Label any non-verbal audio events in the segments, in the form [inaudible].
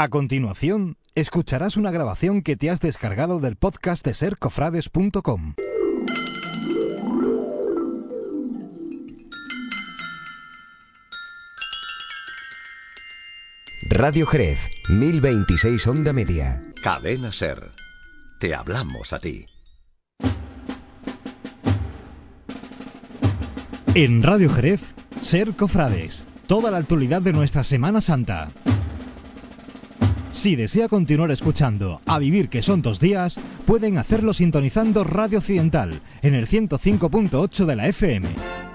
A continuación, escucharás una grabación que te has descargado del podcast de sercofrades.com. Radio Jerez, 1026 Onda Media. Cadena Ser. Te hablamos a ti. En Radio Jerez, Ser Cofrades. Toda la actualidad de nuestra Semana Santa. Si desea continuar escuchando A Vivir que son dos días, pueden hacerlo sintonizando Radio Occidental en el 105.8 de la FM.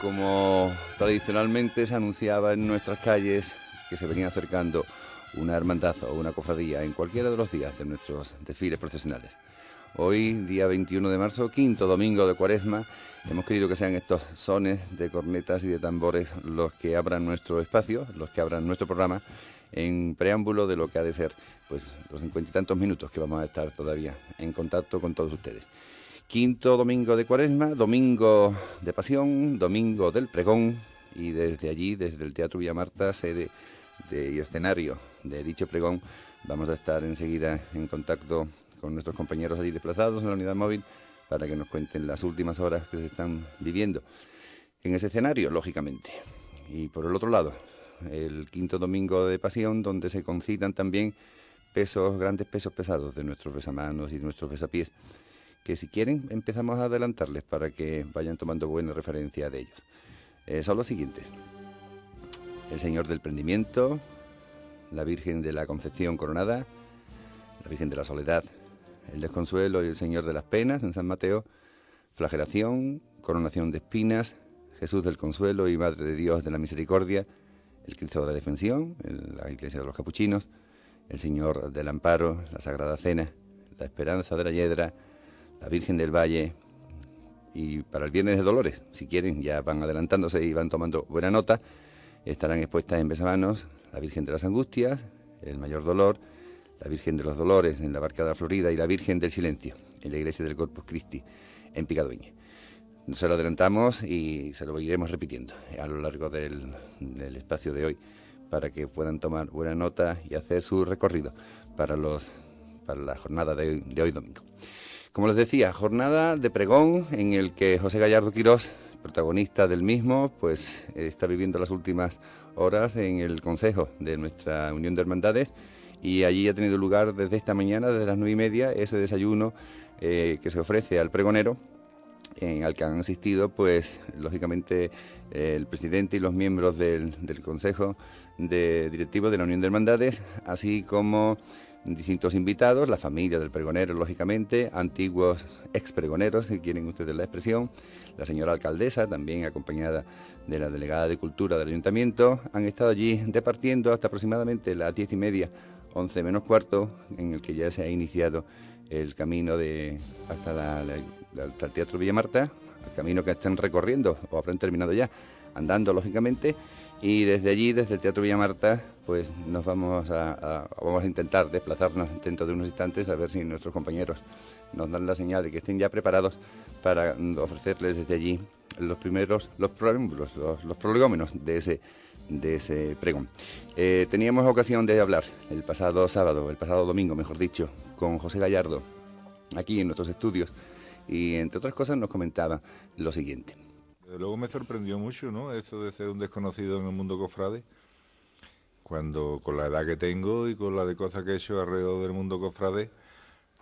Como tradicionalmente se anunciaba en nuestras calles que se venía acercando una hermandad o una cofradía en cualquiera de los días de nuestros desfiles procesionales. Hoy, día 21 de marzo, quinto domingo de cuaresma, hemos querido que sean estos sones de cornetas y de tambores los que abran nuestro espacio, los que abran nuestro programa en preámbulo de lo que ha de ser pues los cincuenta y tantos minutos que vamos a estar todavía en contacto con todos ustedes. Quinto domingo de cuaresma, domingo de pasión, domingo del pregón y desde allí, desde el Teatro Villamarta, sede de, y escenario de dicho pregón, vamos a estar enseguida en contacto con nuestros compañeros allí desplazados en la unidad móvil para que nos cuenten las últimas horas que se están viviendo en ese escenario, lógicamente. Y por el otro lado, el quinto domingo de pasión, donde se concitan también pesos, grandes pesos pesados de nuestros besamanos y nuestros besapiés que si quieren empezamos a adelantarles para que vayan tomando buena referencia de ellos. Eh, son los siguientes. El Señor del Prendimiento, la Virgen de la Concepción Coronada, la Virgen de la Soledad, el Desconsuelo y el Señor de las Penas en San Mateo, Flagelación, Coronación de Espinas, Jesús del Consuelo y Madre de Dios de la Misericordia, el Cristo de la Defensión, la Iglesia de los Capuchinos, el Señor del Amparo, la Sagrada Cena, la Esperanza de la Yedra, la Virgen del Valle y para el Viernes de Dolores, si quieren, ya van adelantándose y van tomando buena nota, estarán expuestas en Besamanos la Virgen de las Angustias, el Mayor Dolor, la Virgen de los Dolores en la Barca de la Florida y la Virgen del Silencio en la Iglesia del Corpus Christi en Picadueña. Se lo adelantamos y se lo iremos repitiendo a lo largo del, espacio de hoy para que puedan tomar buena nota y hacer su recorrido para, los, para la jornada de hoy domingo. Como les decía, jornada de pregón en el que José Gallardo Quirós, protagonista del mismo, pues está viviendo las últimas horas en el Consejo de nuestra Unión de Hermandades y allí ha tenido lugar desde esta mañana, desde las nueve y media, ese desayuno eh, que se ofrece al pregonero en al que han asistido, pues lógicamente el presidente y los miembros del, del Consejo de Directivo de la Unión de Hermandades, así como distintos invitados, la familia del pregonero, lógicamente, antiguos ex pregoneros, si quieren ustedes la expresión, la señora alcaldesa, también acompañada de la delegada de Cultura del Ayuntamiento, han estado allí departiendo hasta aproximadamente las diez y media, once menos cuarto, en el que ya se ha iniciado el camino de hasta, el Teatro Villa Marta, el camino que están recorriendo o habrán terminado ya andando lógicamente, y desde allí, desde el Teatro Villa Marta, pues nos vamos a, vamos a intentar desplazarnos dentro de unos instantes a ver si nuestros compañeros nos dan la señal de que estén ya preparados para ofrecerles desde allí los primeros, los, los, los, prolegómenos de ese, de ese pregón. Eh, teníamos ocasión de hablar el pasado sábado, el pasado domingo, mejor dicho, con José Gallardo, aquí en nuestros estudios, y entre otras cosas nos comentaba lo siguiente. Luego me sorprendió mucho, ¿no? Eso de ser un desconocido en el mundo cofrade. Cuando con la edad que tengo y con la de cosas que he hecho alrededor del mundo cofrade,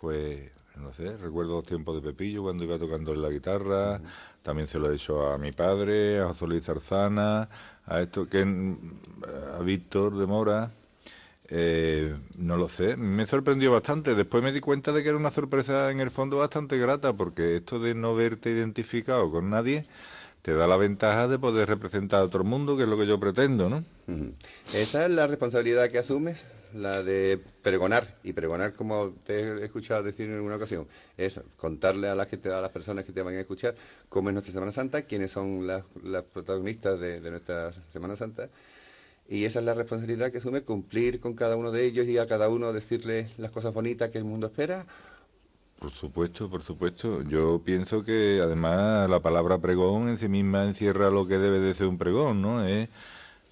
pues no sé, recuerdo los tiempos de Pepillo cuando iba tocando la guitarra, también se lo he hecho a mi padre, a José Luis Zarzana, a esto que a Víctor de Mora, eh, no lo sé, me sorprendió bastante. Después me di cuenta de que era una sorpresa en el fondo bastante grata, porque esto de no verte identificado con nadie te da la ventaja de poder representar a otro mundo, que es lo que yo pretendo, ¿no? Esa es la responsabilidad que asumes la de pregonar, y pregonar, como te he escuchado decir en alguna ocasión, es contarle a la gente, a las personas que te van a escuchar cómo es nuestra Semana Santa, quiénes son las, protagonistas de, nuestra Semana Santa, y esa es la responsabilidad que asume cumplir con cada uno de ellos y a cada uno decirle las cosas bonitas que el mundo espera. Por supuesto, por supuesto. Yo pienso que además la palabra pregón en sí misma encierra lo que debe de ser un pregón, ¿no? Es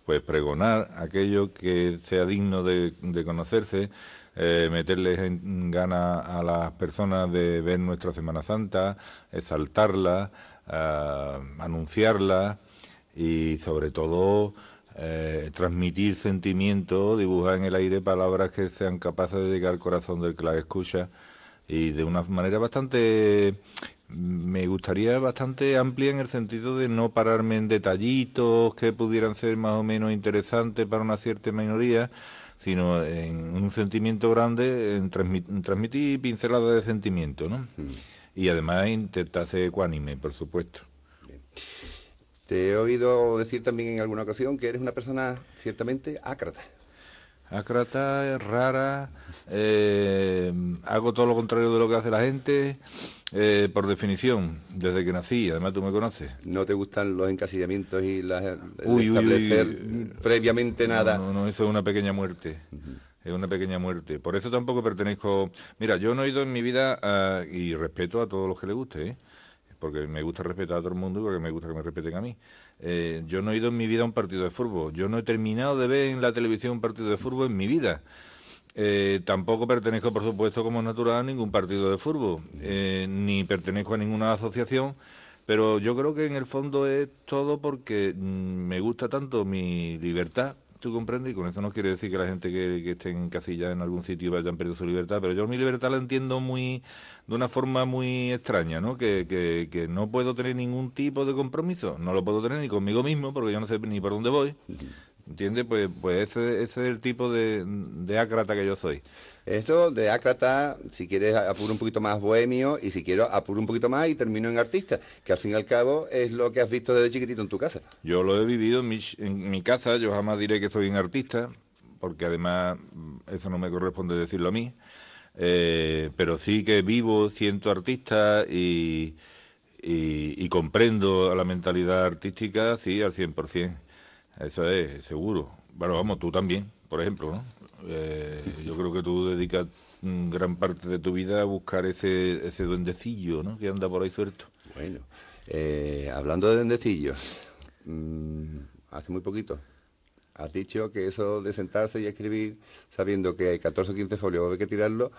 pues pregonar aquello que sea digno de, conocerse, eh, meterles en gana a las personas de ver nuestra Semana Santa, exaltarla, eh, anunciarla y sobre todo eh, transmitir sentimientos, dibujar en el aire palabras que sean capaces de llegar al corazón del que las escucha y de una manera bastante me gustaría bastante amplia en el sentido de no pararme en detallitos que pudieran ser más o menos interesantes para una cierta minoría, sino en un sentimiento grande, en, transmitir pinceladas de sentimiento, ¿no? Mm. Y además intentar ser ecuánime, por supuesto. Te he oído decir también en alguna ocasión que eres una persona ciertamente ácrata. Ácrata, rara, eh, hago todo lo contrario de lo que hace la gente, eh, por definición, desde que nací, además tú me conoces. ¿No te gustan los encasillamientos y las, establecer previamente nada? No, no, eso es una pequeña muerte. Es una pequeña muerte. Por eso tampoco pertenezco. Mira, yo no he ido en mi vida y respeto a todos los que le guste, ¿eh? porque me gusta respetar a todo el mundo y porque me gusta que me respeten a mí. Eh, yo no he ido en mi vida a un partido de fútbol. Yo no he terminado de ver en la televisión un partido de fútbol en mi vida. Eh, tampoco pertenezco, por supuesto, como natural a ningún partido de fútbol, eh, ni pertenezco a ninguna asociación, pero yo creo que en el fondo es todo porque mm, me gusta tanto mi libertad tú comprendes, y con eso no quiere decir que la gente que, que esté en casilla en algún sitio vayan perdido su libertad, pero yo mi libertad la entiendo muy de una forma muy extraña, ¿no? Que, que, que no puedo tener ningún tipo de compromiso, no lo puedo tener ni conmigo mismo, porque yo no sé ni por dónde voy, ¿entiendes? Pues, pues ese, ese es el tipo de, de ácrata que yo soy. Eso de ácrata, si quieres apuro un poquito más bohemio y si quiero apuro un poquito más y termino en artista, que al fin y al cabo es lo que has visto desde chiquitito en tu casa. Yo lo he vivido en mi, en mi casa, yo jamás diré que soy un artista, porque además mm, eso no me corresponde decirlo a mí, eh, pero sí que vivo, siento artista y, y, y comprendo la mentalidad artística, sí, al 100%. Eso es, seguro. Bueno, vamos, tú también, por ejemplo, ¿no? Eh, yo creo que tú dedicas gran parte de tu vida a buscar ese, ese duendecillo ¿no? que anda por ahí suelto. Bueno, eh, hablando de duendecillos, mm, hace muy poquito has dicho que eso de sentarse y escribir sabiendo que hay 14 o 15 folios, hay que tirarlo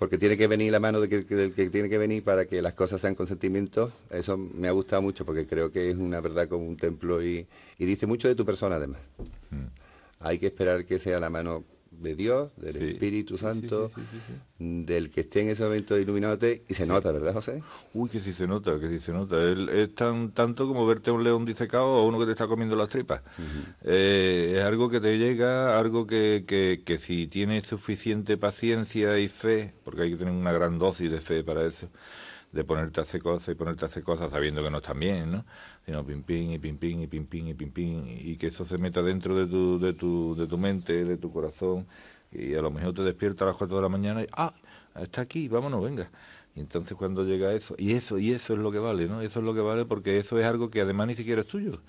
porque tiene que venir la mano de que, del que tiene que venir para que las cosas sean con sentimientos. Eso me ha gustado mucho porque creo que es una verdad como un templo y, dice mucho de tu persona además. Mm. Hay que esperar que sea la mano de Dios, del Espíritu Santo, del que esté en ese momento iluminándote y se nota, ¿verdad, José? Uy, que sí se nota, que sí se nota. es tan tanto como verte a un león disecado o uno que te está comiendo las tripas. Eh, es algo que te llega, algo que, que, que si tienes suficiente paciencia y fe, porque hay que tener una gran dosis de fe para eso, de ponerte a hacer cosas y ponerte a hacer cosas sabiendo que no están bien, ¿no? Sino pim pim y pim pim y pim pim y pim pim y que eso se meta dentro de tu, de tu, de tu mente, de tu corazón y a lo mejor te despiertas a las 4 de la mañana y ¡ah! Está aquí, vámonos, venga. Y entonces cuando llega eso, y eso, y eso es lo que vale, ¿no? Eso es lo que vale porque eso es algo que además ni siquiera es tuyo.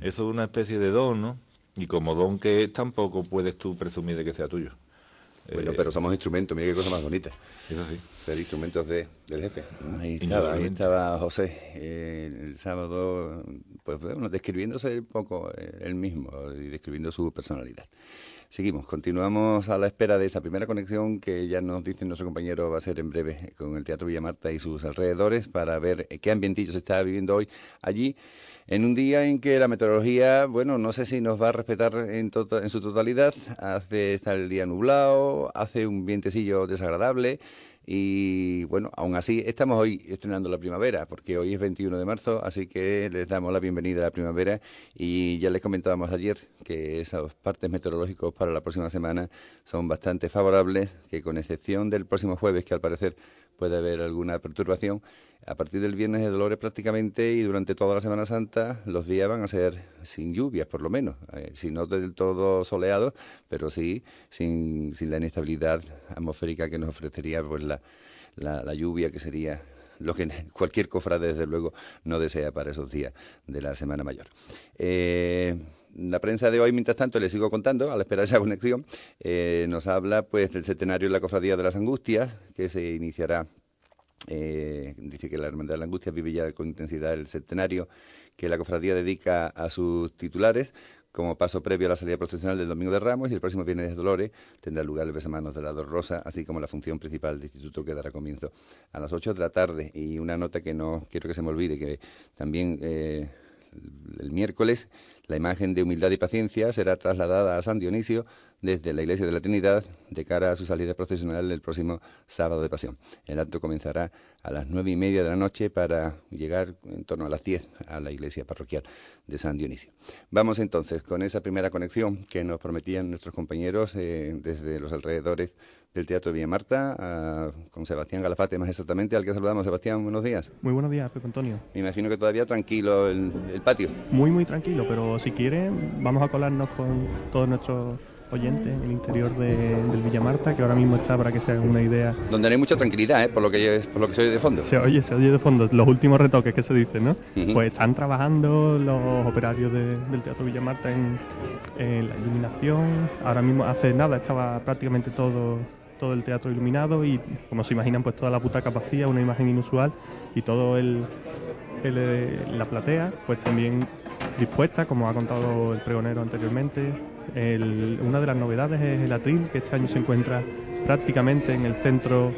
Eso es una especie de don, ¿no? Y como don que es, tampoco puedes tú presumir de que sea tuyo. Bueno, Eh, pero somos instrumentos, mira qué cosa más bonita. Eso sí. Ser instrumentos de, del jefe. Ahí estaba, ahí estaba José eh, el sábado, pues bueno, describiéndose un poco eh, él mismo y describiendo su personalidad. Seguimos, continuamos a la espera de esa primera conexión que ya nos dice nuestro compañero va a ser en breve con el Teatro Villamarta y sus alrededores para ver qué ambientillo se está viviendo hoy allí en un día en que la meteorología, bueno, no sé si nos va a respetar en, tota- en su totalidad, hace está el día nublado, hace un vientecillo desagradable y bueno, aún así estamos hoy estrenando la primavera, porque hoy es 21 de marzo, así que les damos la bienvenida a la primavera. Y ya les comentábamos ayer que esos partes meteorológicos para la próxima semana son bastante favorables, que con excepción del próximo jueves, que al parecer puede haber alguna perturbación, a partir del viernes de Dolores prácticamente y durante toda la Semana Santa los días van a ser sin lluvias por lo menos, eh, si no del todo soleados, pero sí sin, sin la inestabilidad atmosférica que nos ofrecería pues la, la, lluvia que sería lo que [laughs] cualquier cofrade desde luego no desea para esos días de la Semana Mayor. Eh, la prensa de hoy, mientras tanto, les sigo contando, a la espera de esa conexión, eh, nos habla pues del centenario de la Cofradía de las Angustias, que se iniciará eh, dice que la Hermandad de la Angustia vive ya con intensidad el centenario que la cofradía dedica a sus titulares como paso previo a la salida procesional del Domingo de Ramos y el próximo Viernes de Dolores tendrá lugar el besamanos de la Rosa, así como la función principal del instituto que dará comienzo a las 8 de la tarde. Y una nota que no quiero que se me olvide, que también eh, el miércoles la imagen de humildad y paciencia será trasladada a San Dionisio desde la Iglesia de la Trinidad de cara a su salida procesional el próximo sábado de Pasión. El acto comenzará a las nueve y media de la noche para llegar en torno a las 10 a la iglesia parroquial de San Dionisio. Vamos entonces con esa primera conexión que nos prometían nuestros compañeros eh, desde los alrededores del Teatro de Villamarta, a- con Sebastián Galafate más exactamente, al que saludamos. Sebastián, buenos días. Muy buenos días, Pepe Antonio. Me imagino que todavía tranquilo el, el patio. Muy, muy tranquilo, pero si quiere, vamos a colarnos con todos nuestros oyentes en el interior de- del Villamarta, que ahora mismo está, para que se hagan una idea, Donde no hay mucha tranquilidad, ¿eh? por, lo que, por lo que soy de fondo. se oye, se oye de fondo los últimos retoques que se dicen, ¿no? Pues están trabajando los operarios de- del Teatro Villamarta en, en la iluminación. Ahora mismo, hace nada, estaba prácticamente todo, todo el teatro iluminado y, como se imaginan, pues toda la butaca vacía, una imagen inusual y todo el, el, eh, la platea, pues también dispuesta, como ha contado el pregonero anteriormente. Una de las novedades es el atril, que este año se encuentra prácticamente en el centro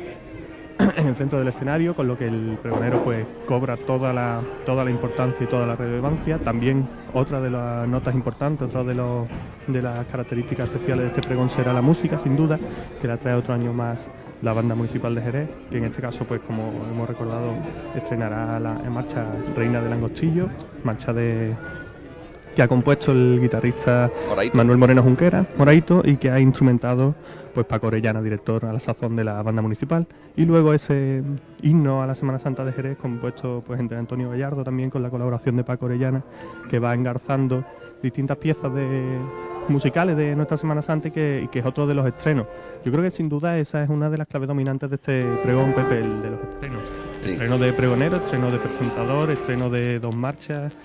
en el centro del escenario, con lo que el pregonero pues cobra toda la, toda la importancia y toda la relevancia. También otra de las notas importantes, otra de, los, de las características especiales de este pregón será la música, sin duda, que la trae otro año más la banda municipal de Jerez, que en este caso, pues como hemos recordado, estrenará la en marcha Reina del Angostillo, marcha de que ha compuesto el guitarrista Moraito. Manuel Moreno Junquera, Moraito, y que ha instrumentado pues Paco Orellana, director a la sazón de la banda municipal. Y luego ese himno a la Semana Santa de Jerez, compuesto pues entre Antonio Gallardo también con la colaboración de Paco Orellana, que va engarzando distintas piezas de musicales de nuestra Semana Santa y que, y que es otro de los estrenos. Yo creo que sin duda esa es una de las claves dominantes de este pregón, Pepe, el de los estrenos. Sí. Estreno de pregonero, estreno de presentador, estreno de dos marchas.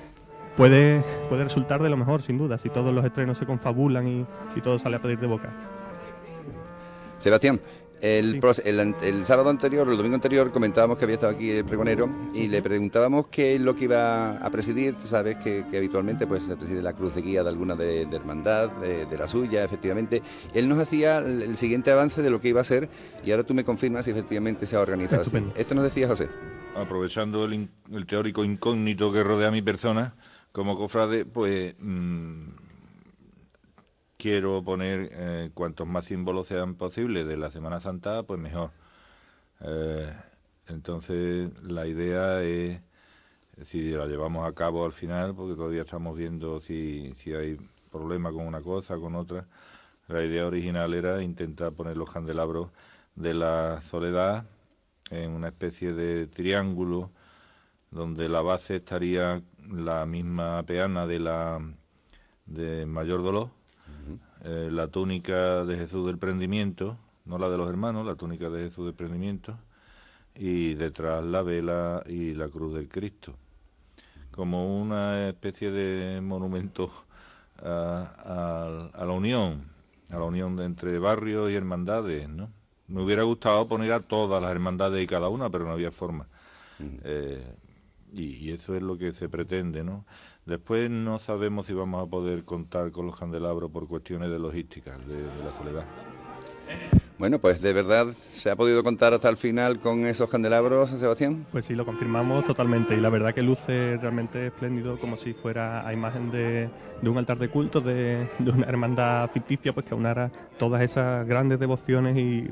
Puede, puede resultar de lo mejor, sin duda, si todos los estrenos se confabulan y, y todo sale a pedir de boca. Sebastián, el, Sí. el an- el sábado anterior, el domingo anterior, comentábamos que había estado aquí el pregonero y le preguntábamos qué es lo que iba a presidir. Sabes que, que habitualmente pues, se preside la cruz de guía de alguna de, de hermandad, de, de la suya, efectivamente. Él nos hacía el, el siguiente avance de lo que iba a ser y ahora tú me confirmas si efectivamente se ha organizado así. Esto nos decía José. aprovechando el teórico incógnito que rodea a mi persona como cofrade, pues mm, quiero poner eh, cuantos más símbolos sean posibles de la Semana Santa, pues mejor. Eh, entonces la idea es si la llevamos a cabo al final, porque todavía estamos viendo si, si hay problema con una cosa, con otra. La idea original era intentar poner los candelabros de la soledad en una especie de triángulo donde la base estaría la misma peana de la de mayor dolor, eh, la túnica de Jesús del prendimiento, no la de los hermanos, la túnica de Jesús del prendimiento, y detrás la vela y la cruz del Cristo, como una especie de monumento a, a la unión, a la unión entre barrios y hermandades, ¿no? Me hubiera gustado poner a todas las hermandades y cada una, pero no había forma. Eh, y, eso es lo que se pretende, ¿no? Después no sabemos si vamos a poder contar con los candelabros por cuestiones de logística de la soledad. Bueno, pues de verdad se ha podido contar hasta el final con esos candelabros, Sebastián. Pues sí, lo confirmamos totalmente y la verdad que luce realmente espléndido como si fuera a imagen de, un altar de culto, de, una hermandad ficticia, pues que aunara todas esas grandes devociones y,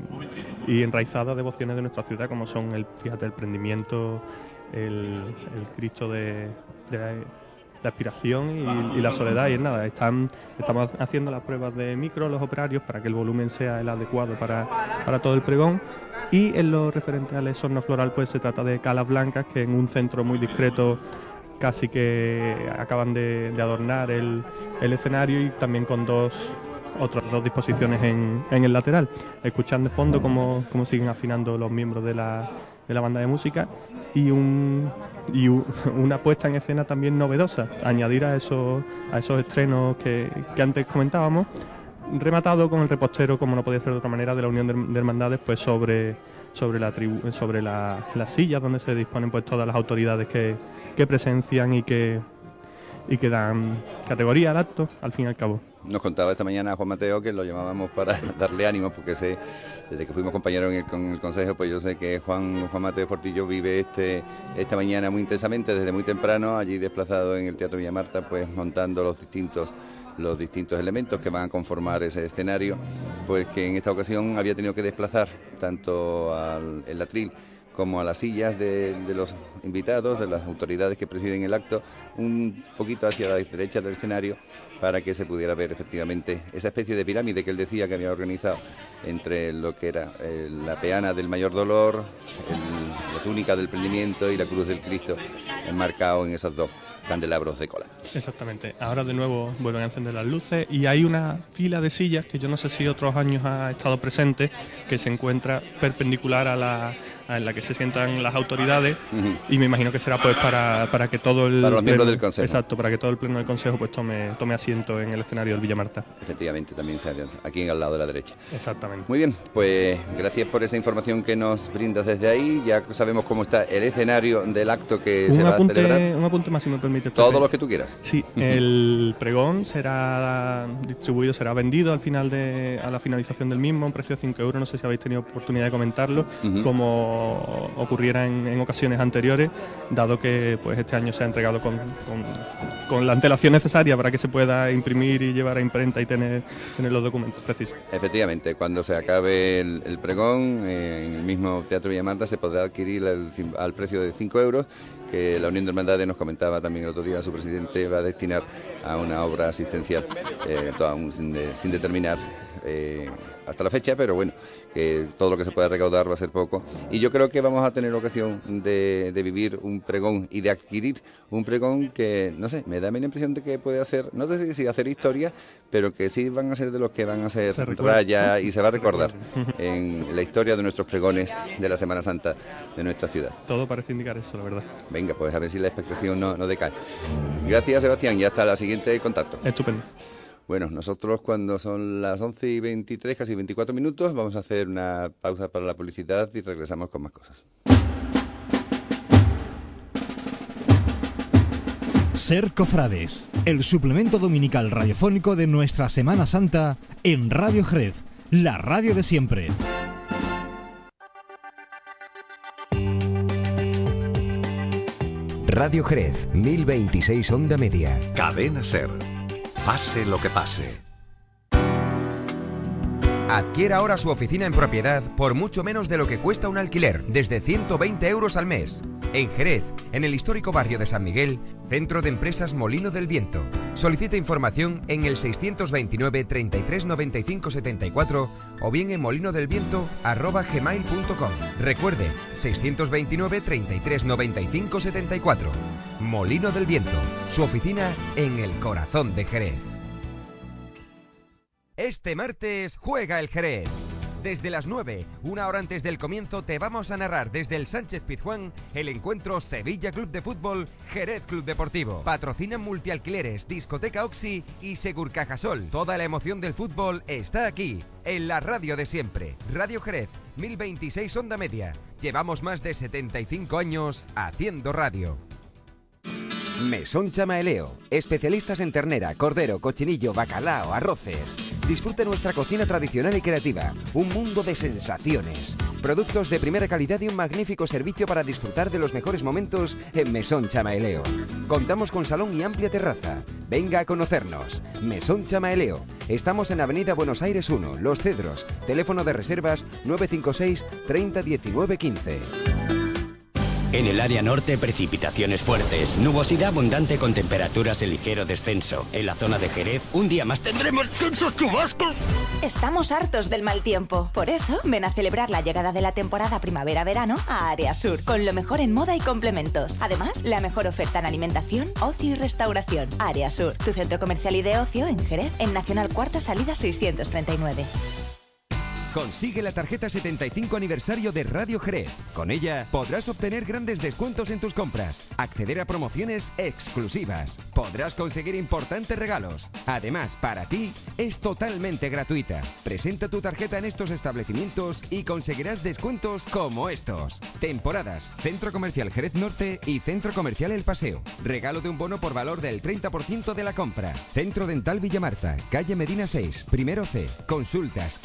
enraizadas devociones de nuestra ciudad, como son el, fíjate, el prendimiento, el, Cristo de, de la aspiración y, la soledad. Y es nada, están, estamos haciendo las pruebas de micro los operarios para que el volumen sea el adecuado para, todo el pregón. Y en lo referente al exorno floral, pues se trata de calas blancas que en un centro muy discreto casi que acaban de, adornar el, escenario y también con dos otras dos disposiciones en, en el lateral. Escuchando de fondo cómo, cómo siguen afinando los miembros de la, de la banda de música y, un, y [laughs] una puesta en escena también novedosa, añadir a esos, a esos estrenos que, antes comentábamos, rematado con el repostero, como no podía ser de otra manera, de la Unión de, Hermandades, pues sobre, sobre, la sobre la, las sillas donde se disponen pues todas las autoridades que, que presencian y que, y que dan categoría al acto, al fin y al cabo. Nos contaba esta mañana Juan Mateo que lo llamábamos para [laughs] darle ánimo, porque sé, desde que fuimos compañeros en con el Consejo, pues yo sé que Juan, Juan Mateo Portillo vive este, esta mañana muy intensamente, desde muy temprano, allí desplazado en el Teatro Villamarta, pues montando los distintos los distintos elementos que van a conformar ese escenario, pues que en esta ocasión había tenido que desplazar tanto al el atril como a las sillas de, los invitados, de las autoridades que presiden el acto, un poquito hacia la derecha del escenario para que se pudiera ver efectivamente esa especie de pirámide que él decía que había organizado entre lo que era eh, la peana del mayor dolor, la túnica del prendimiento y la cruz del Cristo, enmarcado en esos dos candelabros de cola. Exactamente. Ahora de nuevo vuelven a encender las luces y hay una fila de sillas que yo no sé si otros años ha estado presente, que se encuentra perpendicular a la, en la que se sientan las autoridades y me imagino que será pues para, para que todo el... Para los miembros del Consejo. Exacto, para que todo el Pleno del Consejo pues tome, tome asiento en el escenario del Villa Marta. Efectivamente, también se aquí al lado de la derecha. Exactamente. Muy bien, pues gracias por esa información que nos brindas desde ahí. Ya sabemos cómo está el escenario del acto que se va a celebrar. Un apunte más, si me permite. Todo lo que tú quieras. Sí, el pregón será distribuido, será vendido al final de, a la finalización del mismo, un precio de 5 euros. No sé si habéis tenido oportunidad de comentarlo. Como ocurriera en, ocasiones anteriores, dado que pues este año se ha entregado con, con, la antelación necesaria para que se pueda imprimir y llevar a imprenta y tener, tener los documentos precisos. Efectivamente, cuando se acabe el, pregón, eh, en el mismo Teatro Villamarta se podrá adquirir al precio de 5 euros que la Unión de Hermandades nos comentaba también el otro día, su presidente va a destinar a una obra asistencial, eh, sin, determinar eh, hasta la fecha, pero bueno, que todo lo que se pueda recaudar va a ser poco. Y yo creo que vamos a tener ocasión de, vivir un pregón y de adquirir un pregón que, no sé, me da la impresión de que puede hacer, no sé si hacer historia, pero que sí van a ser de los que van a ser raya y se va a recordar en la historia de nuestros pregones de la Semana Santa de nuestra ciudad. Todo parece indicar eso, la verdad. Venga, pues a ver si la expectación no, no decae. Gracias, Sebastián, y hasta la siguiente contacto. Estupendo. Bueno, nosotros cuando son las 11 y 23, casi 24 minutos, vamos a hacer una pausa para la publicidad y regresamos con más cosas. Ser Cofrades, el suplemento dominical radiofónico de nuestra Semana Santa en Radio Jerez, la radio de siempre. Radio Jerez, 1026 onda media. Cadena Ser. Pase lo que pase. Adquiera ahora su oficina en propiedad por mucho menos de lo que cuesta un alquiler, desde 120 euros al mes. En Jerez, en el histórico barrio de San Miguel, Centro de Empresas Molino del Viento. Solicita información en el 629 33 95 74 o bien en molinodelviento.gmail.com. Recuerde, 629 33 95 74. Molino del Viento, su oficina en el corazón de Jerez. Este martes juega el Jerez. Desde las 9, una hora antes del comienzo, te vamos a narrar desde el Sánchez Pizjuán el encuentro Sevilla Club de Fútbol Jerez Club Deportivo. Patrocinan multialquileres, discoteca Oxy y Segur Cajasol. Toda la emoción del fútbol está aquí, en la radio de siempre. Radio Jerez, 1026 onda media. Llevamos más de 75 años haciendo radio. Mesón Chamaeleo. Especialistas en ternera, cordero, cochinillo, bacalao, arroces. Disfrute nuestra cocina tradicional y creativa. Un mundo de sensaciones. Productos de primera calidad y un magnífico servicio para disfrutar de los mejores momentos en Mesón Chamaeleo. Contamos con salón y amplia terraza. Venga a conocernos. Mesón Chamaeleo. Estamos en Avenida Buenos Aires 1, Los Cedros. Teléfono de reservas 956 30 19 15. En el área norte, precipitaciones fuertes, nubosidad abundante con temperaturas en ligero descenso. En la zona de Jerez, un día más tendremos tensos chubascos. Estamos hartos del mal tiempo. Por eso, ven a celebrar la llegada de la temporada primavera-verano a Área Sur, con lo mejor en moda y complementos. Además, la mejor oferta en alimentación, ocio y restauración. Área Sur, tu centro comercial y de ocio en Jerez, en Nacional Cuarta Salida 639. Consigue la tarjeta 75 aniversario de Radio Jerez. Con ella podrás obtener grandes descuentos en tus compras, acceder a promociones exclusivas, podrás conseguir importantes regalos. Además, para ti es totalmente gratuita. Presenta tu tarjeta en estos establecimientos y conseguirás descuentos como estos. Temporadas, Centro Comercial Jerez Norte y Centro Comercial El Paseo. Regalo de un bono por valor del 30% de la compra. Centro Dental Villamarta, calle Medina 6, primero C. Consultas,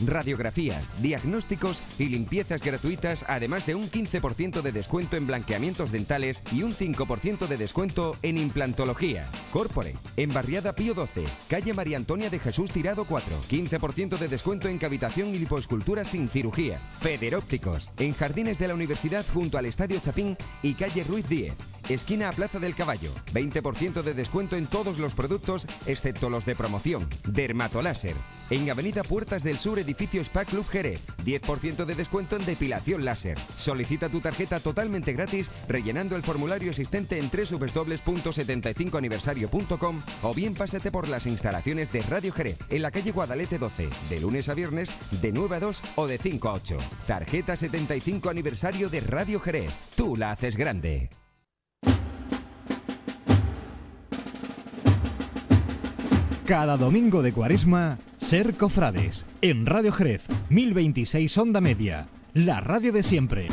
diagnósticos y limpiezas gratuitas, además de un 15% de descuento en blanqueamientos dentales y un 5% de descuento en implantología. Corpore, en Barriada Pío 12, calle María Antonia de Jesús Tirado 4, 15% de descuento en cavitación y lipoescultura sin cirugía. Federópticos, en Jardines de la Universidad junto al Estadio Chapín y calle Ruiz 10. Esquina a Plaza del Caballo. 20% de descuento en todos los productos, excepto los de promoción. Dermatoláser. En Avenida Puertas del Sur, edificio Spa Club Jerez. 10% de descuento en depilación láser. Solicita tu tarjeta totalmente gratis rellenando el formulario existente en www.75aniversario.com o bien pásate por las instalaciones de Radio Jerez en la calle Guadalete 12, de lunes a viernes, de 9 a 2 o de 5 a 8. Tarjeta 75 aniversario de Radio Jerez. Tú la haces grande. Cada domingo de cuaresma, Ser Cofrades, en Radio Jerez, 1026 Onda Media, la radio de siempre.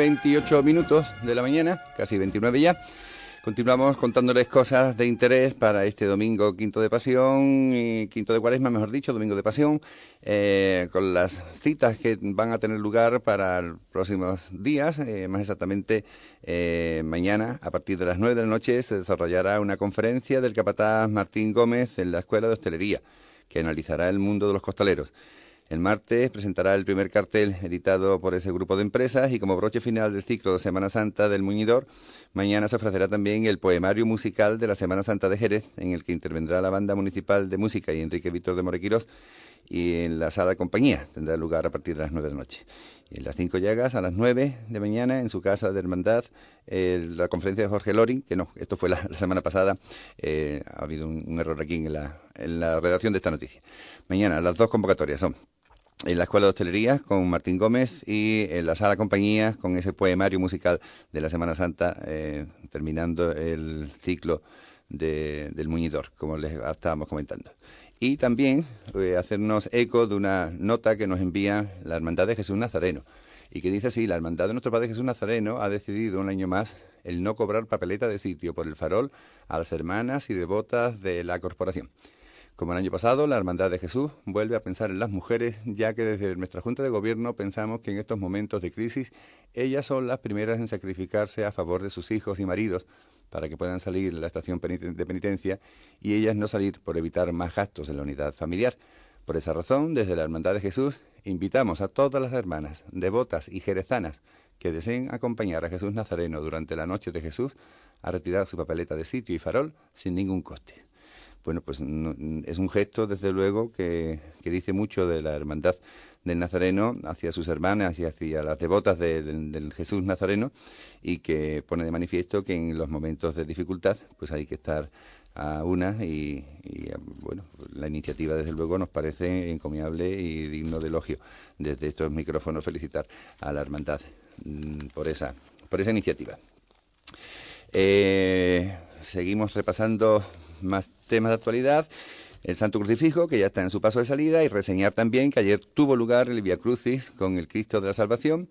28 minutos de la mañana, casi 29 ya. Continuamos contándoles cosas de interés para este domingo quinto de pasión, y quinto de cuaresma, mejor dicho, domingo de pasión, eh, con las citas que van a tener lugar para los próximos días, eh, más exactamente eh, mañana, a partir de las 9 de la noche, se desarrollará una conferencia del capataz Martín Gómez en la Escuela de Hostelería, que analizará el mundo de los costaleros. El martes presentará el primer cartel editado por ese grupo de empresas y como broche final del ciclo de Semana Santa del Muñidor, mañana se ofrecerá también el poemario musical de la Semana Santa de Jerez, en el que intervendrá la Banda Municipal de Música y Enrique Víctor de Morequiros y en la sala de compañía tendrá lugar a partir de las nueve de la noche. Y en las cinco llagas, a las nueve de mañana, en su casa de hermandad, la conferencia de Jorge Loring, que no, esto fue la, semana pasada, eh, ha habido un, error aquí en la, en la redacción de esta noticia. Mañana, las dos convocatorias son en la Escuela de Hostelería con Martín Gómez y en la Sala Compañía con ese poemario musical de la Semana Santa, eh, terminando el ciclo del Muñidor, como les estábamos comentando. Y también eh, hacernos eco de una nota que nos envía la Hermandad de Jesús Nazareno y que dice así, la Hermandad de nuestro Padre Jesús Nazareno ha decidido un año más el no cobrar papeleta de sitio por el farol a las hermanas y devotas de la corporación. Como el año pasado, la Hermandad de Jesús vuelve a pensar en las mujeres, ya que desde nuestra Junta de Gobierno pensamos que en estos momentos de crisis ellas son las primeras en sacrificarse a favor de sus hijos y maridos para que puedan salir de la estación de penitencia y ellas no salir por evitar más gastos en la unidad familiar. Por esa razón, desde la Hermandad de Jesús, invitamos a todas las hermanas, devotas y jerezanas que deseen acompañar a Jesús Nazareno durante la noche de Jesús a retirar su papeleta de sitio y farol sin ningún coste. Bueno, pues es un gesto, desde luego, que, dice mucho de la hermandad del Nazareno hacia sus hermanas y hacia las devotas del Jesús Nazareno y que pone de manifiesto que en los momentos de dificultad pues hay que estar a una y, bueno, la iniciativa desde luego nos parece encomiable y digno de elogio. Desde estos micrófonos felicitar a la hermandad mm, por esa, por esa iniciativa. Eh, seguimos repasando más temas de actualidad. El Santo Crucifijo, que ya está en su paso de salida, y reseñar también que ayer tuvo lugar el Via Crucis con el Cristo de la Salvación,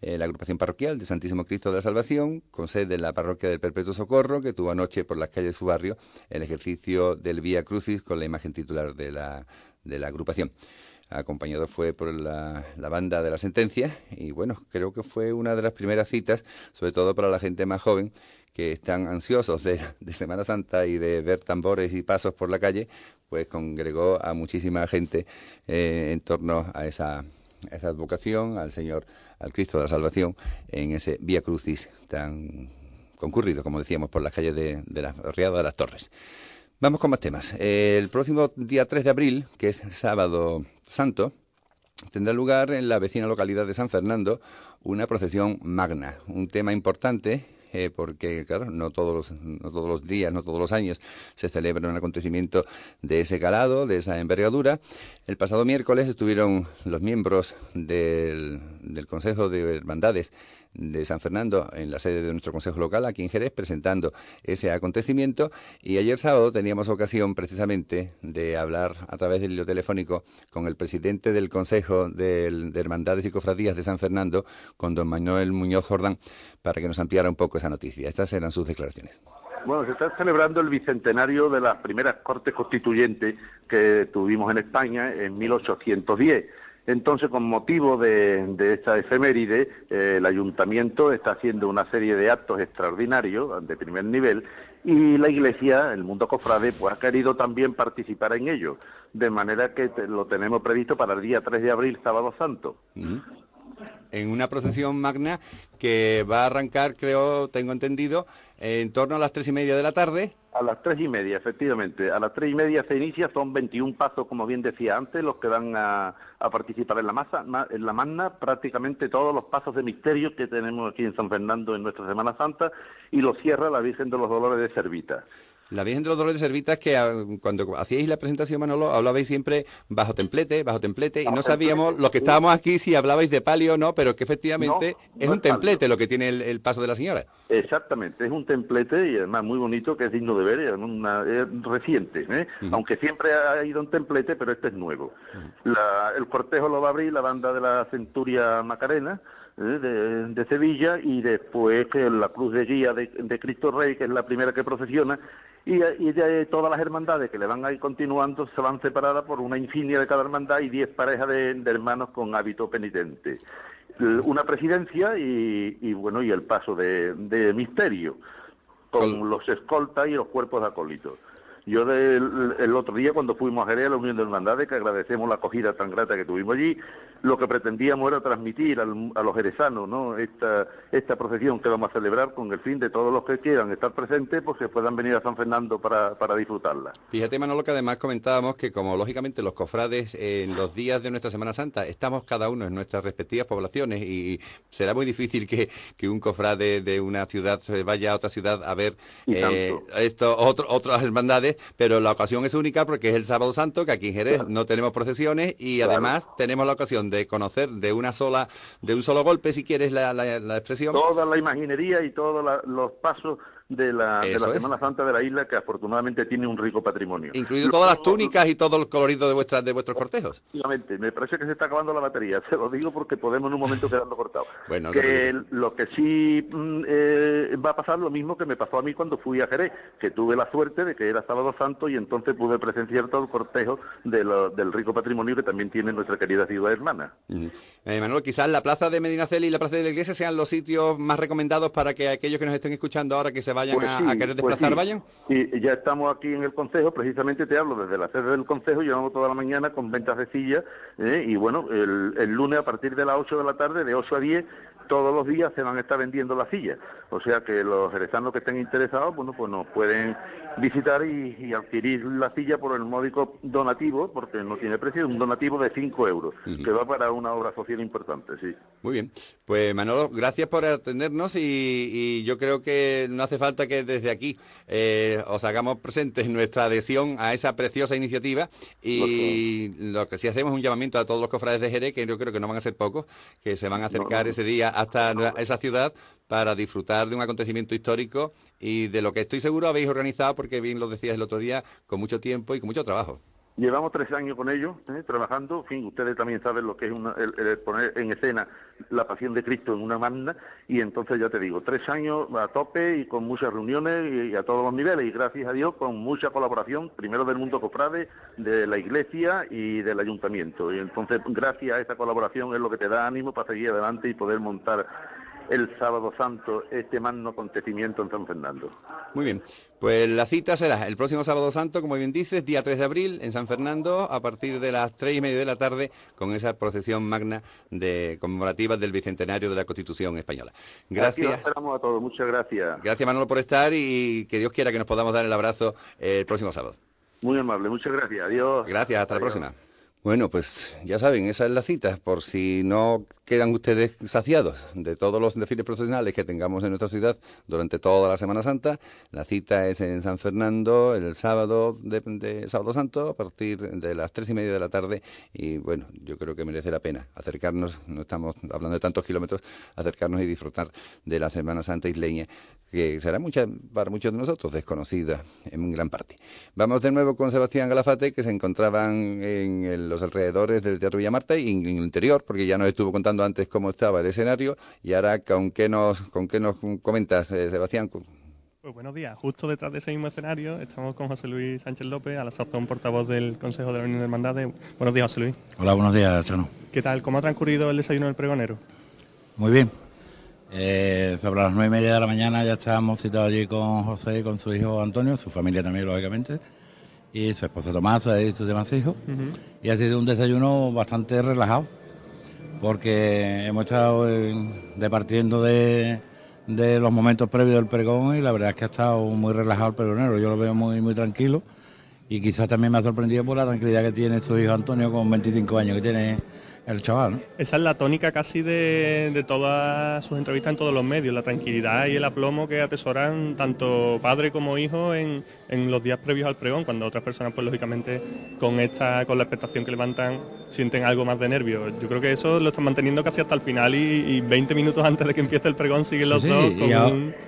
eh, la agrupación parroquial de Santísimo Cristo de la Salvación, con sede en la parroquia del Perpetuo Socorro, que tuvo anoche por las calles de su barrio el ejercicio del Via Crucis con la imagen titular de la, de la agrupación acompañado fue por la, la, banda de la sentencia y bueno, creo que fue una de las primeras citas, sobre todo para la gente más joven, que están ansiosos de, Semana Santa y de ver tambores y pasos por la calle, pues congregó a muchísima gente eh, en torno a esa, esa advocación, al Señor, al Cristo de la Salvación, en ese Vía Crucis tan concurrido, como decíamos, por las calles de, de la Riada de las Torres. Vamos con más temas. El próximo día 3 de abril, que es sábado santo, tendrá lugar en la vecina localidad de San Fernando una procesión magna, un tema importante eh, porque, claro, no todos, los, no todos los días, no todos los años se celebra un acontecimiento de ese calado, de esa envergadura. El pasado miércoles estuvieron los miembros del, del Consejo de Hermandades de San Fernando en la sede de nuestro Consejo Local aquí en Jerez presentando ese acontecimiento y ayer sábado teníamos ocasión precisamente de hablar a través del hilo telefónico con el presidente del Consejo de, Hermandades y Cofradías de San Fernando, con don Manuel Muñoz Jordán, para que nos ampliara un poco esa noticia. Estas eran sus declaraciones. Bueno, se está celebrando el bicentenario de las primeras Cortes Constituyentes que tuvimos en España en 1810 entonces, con motivo de, esta efeméride, eh, el ayuntamiento está haciendo una serie de actos extraordinarios de primer nivel y la Iglesia, el mundo cofrade, pues ha querido también participar en ello, de manera que lo tenemos previsto para el día 3 de abril, sábado santo en una procesión magna que va a arrancar, creo, tengo entendido, en torno a las tres y media de la tarde. A las tres y media, efectivamente. A las tres y media se inicia, son 21 pasos, como bien decía antes, los que van a, participar en la, masa, en la magna, prácticamente todos los pasos de misterio que tenemos aquí en San Fernando en nuestra Semana Santa, y lo cierra la Virgen de los Dolores de Servita. La Virgen de los Dolores de Servitas que ah, cuando hacíais la presentación, Manolo, hablabais siempre bajo templete, bajo templete, y no sabíamos, lo que estábamos aquí, si hablabais de palio o no, pero que efectivamente es un templete lo que tiene el, paso de la señora. Exactamente, es un templete y además muy bonito, que es digno de ver, es reciente, ¿eh? aunque siempre ha ido un templete, pero este es nuevo. el cortejo lo va a abrir la banda de la Centuria Macarena, ¿eh? de, Sevilla y después que la cruz de guía de, Cristo Rey, que es la primera que procesiona, y, de todas las hermandades que le van a ir continuando se van separadas por una insignia de cada hermandad y diez parejas de, hermanos con hábito penitente. Una presidencia y, bueno y el paso de, misterio con los escoltas y los cuerpos de acólitos. Yo el otro día cuando fuimos a Jerez a la Unión de Hermandades, que agradecemos la acogida tan grata que tuvimos allí, lo que pretendíamos era transmitir a los jerezanos ¿no? esta, esta procesión que vamos a celebrar con el fin de todos los que quieran estar presentes, pues que puedan venir a San Fernando para, para disfrutarla. Fíjate, Manolo, que además comentábamos que como lógicamente los cofrades en los días de nuestra Semana Santa estamos cada uno en nuestras respectivas poblaciones y será muy difícil que, que un cofrade de una ciudad vaya a otra ciudad a ver eh, esto, otras hermandades Jerez, pero la ocasión es única porque es el sábado santo, que aquí en Jerez no tenemos procesiones y además tenemos la ocasión de conocer de una sola, de un solo golpe, si quieres la, la expresión. Toda la imaginería y todos los pasos de la, de la Semana Santa de la isla, que afortunadamente tiene un rico patrimonio. Incluido todas las túnicas y todo el colorido de vuestras de vuestros cortejos. Efectivamente, me parece que se está acabando la batería, [laughs] se lo digo porque podemos en un momento quedando cortado. bueno, que lo que sí mm, eh, va a pasar lo mismo que me pasó a mí cuando fui a Jerez, que tuve la suerte de que era sábado santo y entonces pude presenciar todo el cortejo de del rico patrimonio que también tiene nuestra querida ciudad hermana. Eh, Manuel, quizás la plaza de Medinaceli y la plaza de la iglesia sean los sitios más recomendados para que aquellos que nos estén escuchando ahora que se vayan pues a, querer pues desplazar, vayan. Y ya estamos aquí en el Consejo, precisamente te hablo desde la sede del Consejo, llevamos toda la mañana con ventas de sillas ¿eh? y bueno, el, el lunes a partir de las 8 de la tarde, de 8 a 10, todos los días se van a estar vendiendo las sillas. O sea que los jerezanos que estén interesados, bueno, pues nos pueden visitar y, adquirir la silla por el módico donativo, porque no tiene precio, un donativo de 5 euros, que va para una obra social importante, sí. Muy bien. Pues Manolo, gracias por atendernos y, yo creo que no hace falta que desde aquí eh, os hagamos presentes nuestra adhesión a esa preciosa iniciativa y lo que sí hacemos es un llamamiento a todos los cofrades de Jerez, que yo creo que no van a ser pocos, que se van a acercar ese día hasta esa ciudad para disfrutar de un acontecimiento histórico y de lo que estoy seguro habéis organizado, porque bien lo decías el otro día, con mucho tiempo y con mucho trabajo. Llevamos tres años con ellos, ¿eh? trabajando. En fin, ustedes también saben lo que es el, poner en escena la pasión de Cristo en una magna. Y entonces, ya te digo, tres años a tope y con muchas reuniones y, a todos los niveles. Y gracias a Dios, con mucha colaboración, primero del mundo cofrade, de la iglesia y del ayuntamiento. Y entonces, gracias a esta colaboración, es lo que te da ánimo para seguir adelante y poder montar el sábado santo este magno acontecimiento en San Fernando. Muy bien, pues la cita será el próximo sábado santo, como bien dices, día 3 de abril en San Fernando, a partir de las 3 y media de la tarde, con esa procesión magna de conmemorativa del Bicentenario de la Constitución Española. Gracias. esperamos a todos, muchas gracias. Gracias Manolo por estar y que Dios quiera que nos podamos dar el abrazo el próximo sábado. Muy amable, muchas gracias. Adiós. Gracias, hasta la próxima. Bueno, pues ya saben, esa es la cita, por si no quedan ustedes saciados de todos los desfiles profesionales que tengamos en nuestra ciudad durante toda la Semana Santa. La cita es en San Fernando el sábado de, Sábado Santo a partir de las tres y media de la tarde y bueno, yo creo que merece la pena acercarnos, no estamos hablando de tantos kilómetros, acercarnos y disfrutar de la Semana Santa isleña que será mucha, para muchos de nosotros desconocida en gran parte. Vamos de nuevo con Sebastián Galafate que se encontraban en el los alrededores del Teatro Villamarta y en, el interior, porque ya nos estuvo contando antes cómo estaba el escenario. Y ahora, ¿con qué nos, con qué nos comentas, eh, Sebastián? Pues buenos días. Justo detrás de ese mismo escenario estamos con José Luis Sánchez López, a la sazón portavoz del Consejo de la Unión de Hermandades. Buenos días, José Luis. Hola, buenos días, Chano. ¿Qué tal? ¿Cómo ha transcurrido el desayuno del pregonero? Muy bien. Eh, sobre las nueve y media de la mañana ya estábamos citados allí con José y con su hijo Antonio, su familia también, lógicamente y su esposa Tomasa y sus demás hijos. Y ha sido un desayuno bastante relajado, porque hemos estado departiendo de, de, los momentos previos del pregón y la verdad es que ha estado muy relajado el pregonero. Yo lo veo muy, muy tranquilo y quizás también me ha sorprendido por la tranquilidad que tiene su hijo Antonio con 25 años que tiene el chaval. Esa es la tónica casi de, todas sus entrevistas en todos los medios, la tranquilidad y el aplomo que atesoran tanto padre como hijo en, los días previos al pregón, cuando otras personas, pues lógicamente, con esta, con la expectación que levantan, sienten algo más de nervios. Yo creo que eso lo están manteniendo casi hasta el final y, 20 minutos antes de que empiece el pregón siguen los dos.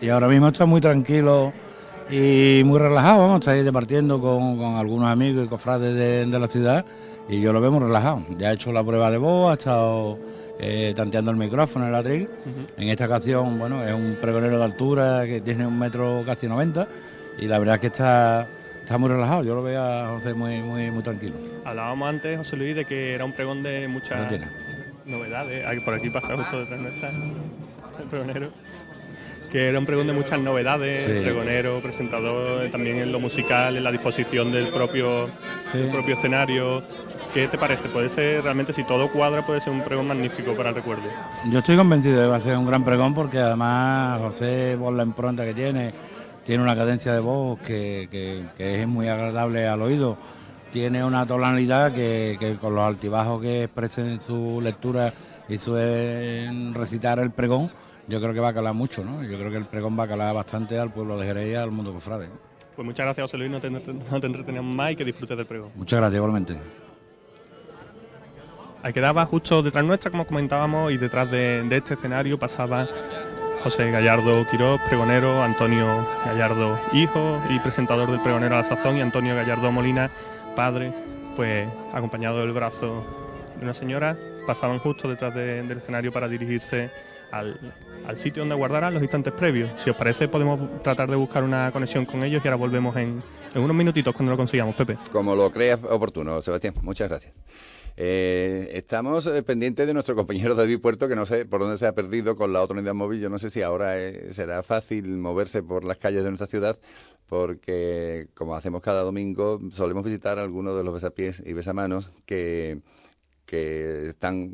y, ahora mismo está muy tranquilo y muy relajado, vamos, está ahí departiendo con, algunos amigos y cofrades de la ciudad y yo lo veo muy relajado. Ya he hecho la prueba de voz, ha estado eh, tanteando el micrófono, el atril. En esta ocasión, bueno, es un pregonero de altura que tiene un metro casi 90 y la verdad es que está, está muy relajado. Yo lo veo a José muy, muy, muy tranquilo. Hablábamos antes, José Luis, de que era un pregón de muchas novedades. Por aquí pasa justo detrás de el pregonero que era un pregón de muchas novedades, pregonero, presentador, también en lo musical, en la disposición del propio, del propio escenario, ¿Qué te parece? Puede ser realmente, si todo cuadra, puede ser un pregón magnífico para el recuerdo. Yo estoy convencido de que va a ser un gran pregón porque además José, por la impronta que tiene, tiene una cadencia de voz que, es muy agradable al oído. Tiene una tonalidad que, con los altibajos que expresa en su lectura y su recitar el pregón, yo creo que va a calar mucho, ¿no? Yo creo que el pregón va a calar bastante al pueblo de Jerez y al mundo cofrade. Pues muchas gracias, José Luis, no te, no te entretenemos más y que disfrutes del pregón. Muchas gracias, igualmente. Ahí quedaba justo detrás nuestra, como comentábamos, y detrás de, este escenario pasaba José Gallardo Quiroz, pregonero, Antonio Gallardo, hijo y presentador del pregonero a la sazón, y Antonio Gallardo Molina, padre, pues acompañado del brazo de una señora, pasaban justo detrás del escenario para dirigirse al, sitio donde guardarán los instantes previos. Si os parece, podemos tratar de buscar una conexión con ellos y ahora volvemos en, en unos minutitos cuando lo consigamos, Pepe. Como lo creas oportuno, Sebastián. Muchas gracias. Eh, estamos eh, pendientes de nuestro compañero David Puerto, que no sé por dónde se ha perdido con la otra unidad móvil. Yo no sé si ahora eh, será fácil moverse por las calles de nuestra ciudad, porque como hacemos cada domingo, solemos visitar algunos de los besapiés y besamanos que que están,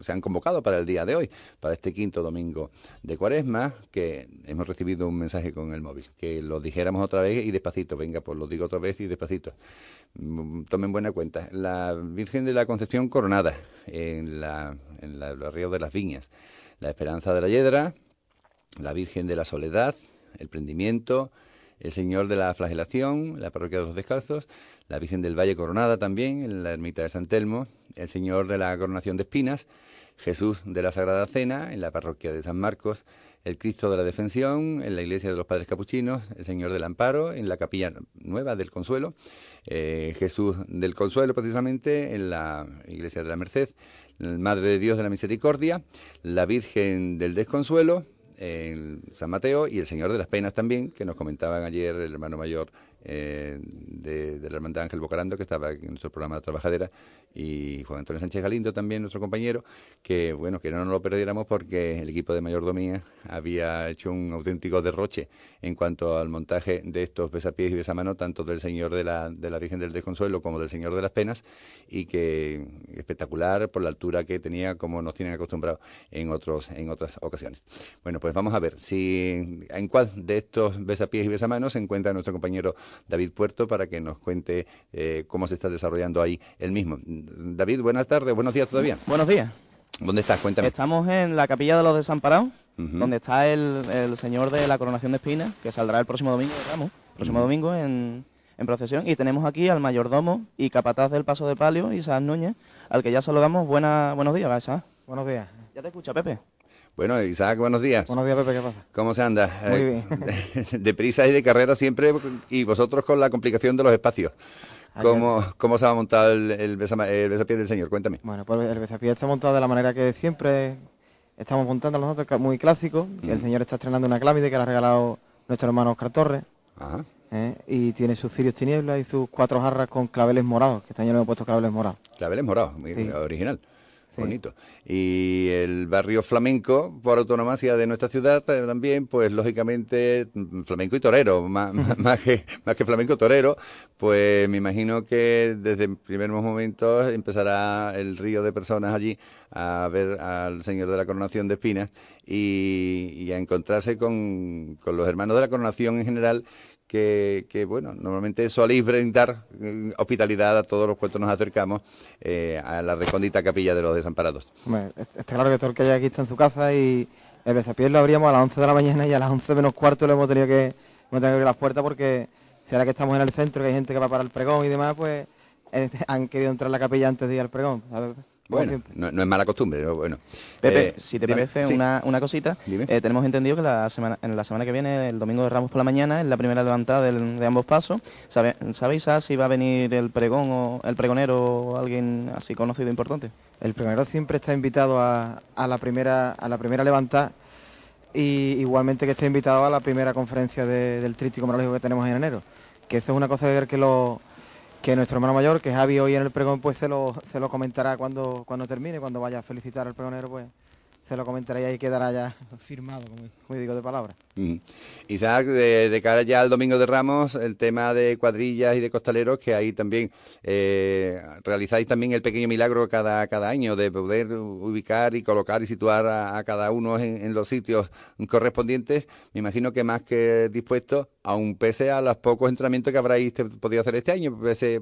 se han convocado para el día de hoy, para este quinto domingo de cuaresma, que hemos recibido un mensaje con el móvil, que lo dijéramos otra vez y despacito, venga, pues lo digo otra vez y despacito. Mm, tomen buena cuenta. La Virgen de la Concepción coronada en, la, en la, el río de las Viñas. La Esperanza de la Yedra, la Virgen de la Soledad, el Prendimiento, el Señor de la Flagelación, la Parroquia de los Descalzos, la Virgen del Valle Coronada también, en la Ermita de San Telmo, el Señor de la Coronación de Espinas, Jesús de la Sagrada Cena, en la Parroquia de San Marcos, el Cristo de la Defensión, en la Iglesia de los Padres Capuchinos, el Señor del Amparo, en la Capilla Nueva del Consuelo, eh, Jesús del Consuelo precisamente, en la Iglesia de la Merced, la Madre de Dios de la Misericordia, la Virgen del Desconsuelo, en San Mateo y el Señor de las Penas también, que nos comentaban ayer el hermano mayor eh, de, la Hermandad Ángel Bocarando, que estaba en nuestro programa de Trabajadera, y Juan Antonio Sánchez Galindo también, nuestro compañero, que bueno, que no nos lo perdiéramos porque el equipo de mayordomía había hecho un auténtico derroche en cuanto al montaje de estos besapiés y besamanos, tanto del Señor de la, de la Virgen del Desconsuelo como del Señor de las Penas, y que espectacular por la altura que tenía, como nos tienen acostumbrados en, otros, en otras ocasiones. Bueno, pues vamos a ver si en cuál de estos besapiés y besamanos se encuentra nuestro compañero David Puerto para que nos cuente eh, cómo se está desarrollando ahí el mismo. David, buenas tardes, buenos días todavía. Buenos días. ¿Dónde estás? Cuéntame. Estamos en la capilla de los desamparados, donde está el, señor de la coronación de espinas, que saldrá el próximo domingo, digamos, próximo domingo en, procesión. Y tenemos aquí al mayordomo y capataz del Paso de Palio, Isaac Núñez, al que ya saludamos. Buena, buenos días, Isaac. Buenos días. Ya te escucha, Pepe. Bueno, Isaac, buenos días. Buenos días, Pepe, ¿qué pasa? ¿Cómo se anda? Muy bien. [laughs] De, prisa y de carrera siempre, y vosotros con la complicación de los espacios. ¿Cómo, ¿Cómo, se va a montar el, el, besapié del señor? Cuéntame. Bueno, pues el besapié está montado de la manera que siempre estamos montando nosotros, muy clásico. Y el mm. señor está estrenando una clámide que le ha regalado nuestro hermano Oscar Torres. Ajá. ¿eh? Y tiene sus cirios tinieblas y sus cuatro jarras con claveles morados, que este año le hemos puesto claveles morados. Claveles morados, muy original. Bonito. Y el barrio flamenco, por autonomía de nuestra ciudad, eh, también, pues lógicamente, mm, flamenco y torero, más, [laughs] más, que, más que flamenco torero, pues me imagino que desde primeros momentos empezará el río de personas allí a ver al Señor de la Coronación de Espinas y, y a encontrarse con, con los hermanos de la Coronación en general que, bueno, normalmente soléis brindar eh, hospitalidad a todos los cuantos nos acercamos eh, a la recóndita capilla de los desamparados. está claro que todo el que haya aquí está en su casa y el besapiés lo abríamos a las 11 de la mañana y a las 11 menos cuarto le hemos tenido que, hemos tenido que abrir las puertas porque si ahora que estamos en el centro, que hay gente que va para el pregón y demás, pues eh, [laughs] han querido entrar a la capilla antes de ir al pregón. Bueno, no, es mala costumbre, pero bueno. Pepe, eh, si te parece una, una, cosita, eh, tenemos entendido que la semana, en la semana que viene, el domingo de Ramos por la mañana, es la primera levantada de ambos pasos. ¿Sabéis si va a venir el pregón o el pregonero o alguien así conocido importante? El pregonero siempre está invitado a, a la primera a la primera levantada y igualmente que está invitado a la primera conferencia del tríptico monológico que tenemos en enero. Que eso es una cosa de ver que lo que nuestro hermano mayor, que Javi hoy en el pregón, pues se lo, se lo comentará cuando, cuando termine, cuando vaya a felicitar al pregonero, pues se lo comentará y ahí quedará ya firmado, como, digo, de palabra. Isaac, de, cara ya al Domingo de Ramos, el tema de cuadrillas y de costaleros, que ahí también eh, realizáis también el pequeño milagro cada, cada año de poder ubicar y colocar y situar a, cada uno en, los sitios correspondientes. Me imagino que más que dispuesto, aún pese a los pocos entrenamientos que habráis podido hacer este año,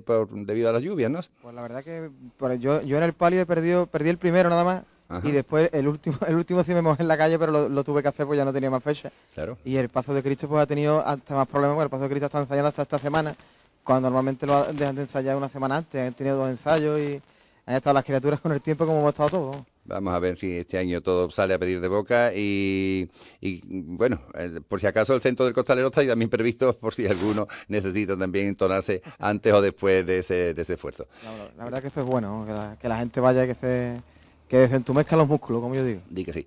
por, debido a las lluvias, ¿no? Pues la verdad que yo, yo en el palio he perdido, perdí el primero nada más y después el último [laughs] el último sí me mojé en la calle, pero lo, tuve que hacer porque ya no tenía más fecha. Claro. Y el Paso de Cristo pues ha tenido hasta más problemas, porque el Paso de Cristo está ensayando hasta esta semana, cuando normalmente lo dejan de ensayar una semana antes, han tenido dos ensayos y han estado las criaturas con el tiempo como hemos estado todos. Vamos a ver si este año todo sale a pedir de boca y, bueno, eh, por si acaso el centro del costalero está también previsto [laughs] por si alguno necesita también entonarse antes o después de ese, de ese esfuerzo. La, verdad que eso es bueno, que la, que la gente vaya y que se que desentumezca los músculos, como yo digo. Di que sí.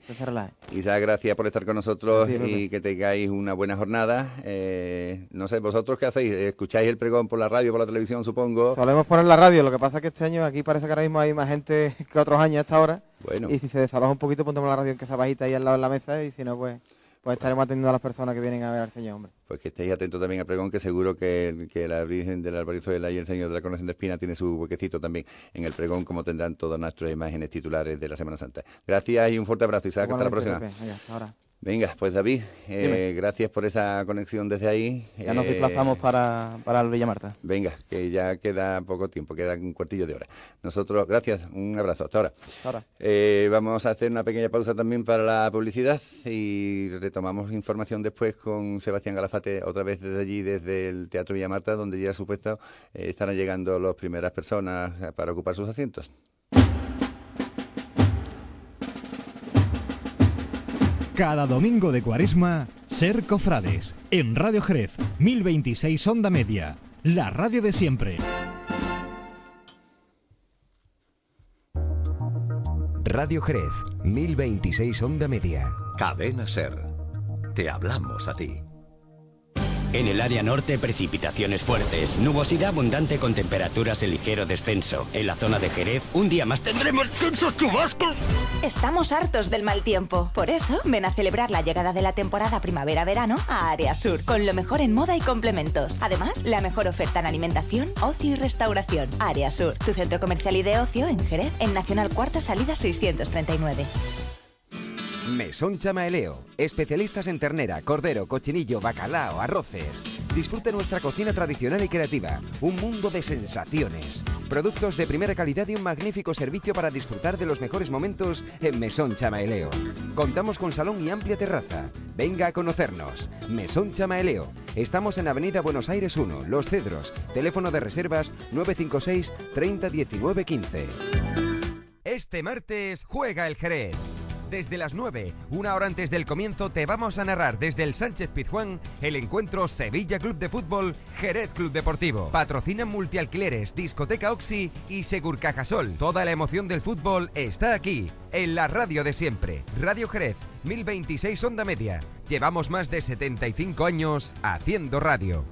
Isa, gracias por estar con nosotros y que tengáis una buena jornada. Eh, no sé, ¿vosotros qué hacéis? ¿Escucháis el pregón por la radio, por la televisión, supongo? Solemos poner la radio, lo que pasa es que este año aquí parece que ahora mismo hay más gente [laughs] que otros años a esta hora. Bueno. Y si se desaloja un poquito, ponemos la radio en que está bajita ahí al lado de la mesa y si no, pues pues estaremos atendiendo a las personas que vienen a ver al Señor, hombre. Pues que estéis atentos también al pregón, que seguro que, que la Virgen del Albarizuela y el Señor de la Coronación de Espina tiene su huequecito también en el pregón, como tendrán todas nuestras imágenes titulares de la Semana Santa. Gracias y un fuerte abrazo, Isaac. Hasta la próxima. ahora. Venga, pues David, eh, gracias por esa conexión desde ahí. Ya nos eh, desplazamos para, para el Villa Marta. Venga, que ya queda poco tiempo, queda un cuartillo de hora. Nosotros, gracias, un abrazo, hasta ahora. ahora. Eh, vamos a hacer una pequeña pausa también para la publicidad y retomamos información después con Sebastián Galafate, otra vez desde allí, desde el Teatro Villa Marta, donde ya supuesto estarán llegando las primeras personas para ocupar sus asientos. Cada domingo de cuaresma, Ser Cofrades, en Radio Jerez, 1026 Onda Media, la radio de siempre. Radio Jerez, 1026 Onda Media. Cadena Ser. Te hablamos a ti. En el área norte, precipitaciones fuertes, nubosidad abundante con temperaturas en ligero descenso. En la zona de Jerez, un día más tendremos tensos chubascos. Estamos hartos del mal tiempo. Por eso, ven a celebrar la llegada de la temporada primavera-verano a Área Sur, con lo mejor en moda y complementos. Además, la mejor oferta en alimentación, ocio y restauración. Área Sur, tu centro comercial y de ocio en Jerez, en Nacional Cuarta Salida 639. Mesón Chamaeleo. Especialistas en ternera, cordero, cochinillo, bacalao, arroces. Disfrute nuestra cocina tradicional y creativa. Un mundo de sensaciones. Productos de primera calidad y un magnífico servicio para disfrutar de los mejores momentos en Mesón Chamaeleo. Contamos con salón y amplia terraza. Venga a conocernos. Mesón Chamaeleo. Estamos en Avenida Buenos Aires 1, Los Cedros. Teléfono de reservas 956 30 19 15. Este martes juega el Jerez desde las 9, una hora antes del comienzo, te vamos a narrar desde el Sánchez Pizjuán el encuentro Sevilla Club de Fútbol Jerez Club Deportivo. Patrocinan multialquileres, discoteca Oxy y Segur Cajasol. Toda la emoción del fútbol está aquí, en la radio de siempre. Radio Jerez, 1026 Onda Media. Llevamos más de 75 años haciendo radio.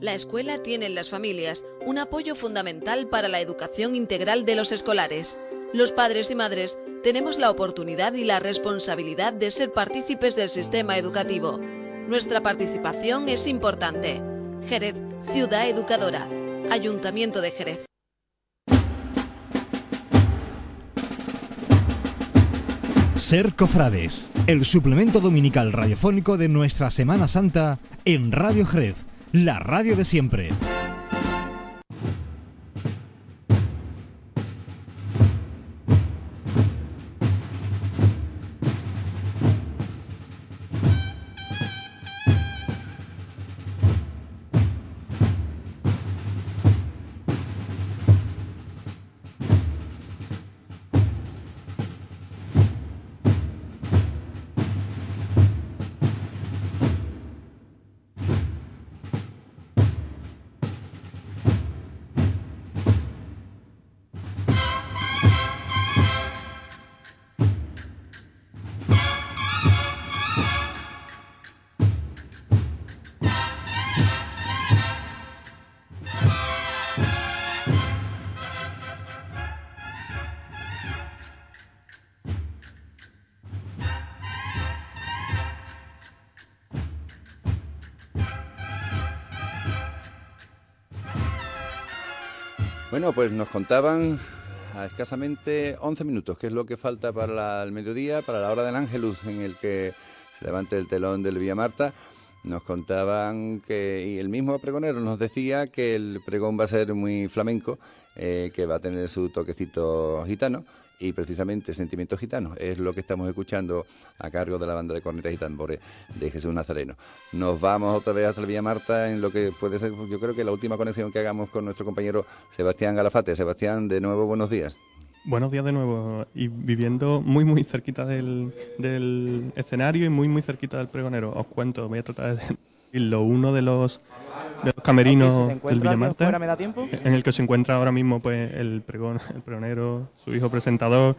La escuela tiene en las familias un apoyo fundamental para la educación integral de los escolares. Los padres y madres tenemos la oportunidad y la responsabilidad de ser partícipes del sistema educativo. Nuestra participación es importante. Jerez, Ciudad Educadora, Ayuntamiento de Jerez. Ser Cofrades, el suplemento dominical radiofónico de nuestra Semana Santa en Radio Jerez, la radio de siempre. Bueno, pues nos contaban a escasamente 11 minutos, que es lo que falta para el mediodía, para la hora del Ángelus, en el que se levante el telón del Vía Marta. nos contaban que, y el mismo pregonero nos decía que el pregón va a ser muy flamenco, eh, que va a tener su toquecito gitano, y precisamente Sentimientos Gitanos es lo que estamos escuchando a cargo de la banda de cornetas y tambores de Jesús Nazareno. Nos vamos otra vez hasta la Villa Marta en lo que puede ser, yo creo que la última conexión que hagamos con nuestro compañero Sebastián Galafate. Sebastián, de nuevo, buenos días. Buenos días de nuevo y viviendo muy muy cerquita del, del escenario y muy muy cerquita del pregonero. Os cuento, voy a tratar de decirlo, uno de los de los camerinos del Villamarte, en el que se encuentra ahora mismo pues el pregón, el pregonero, su hijo presentador,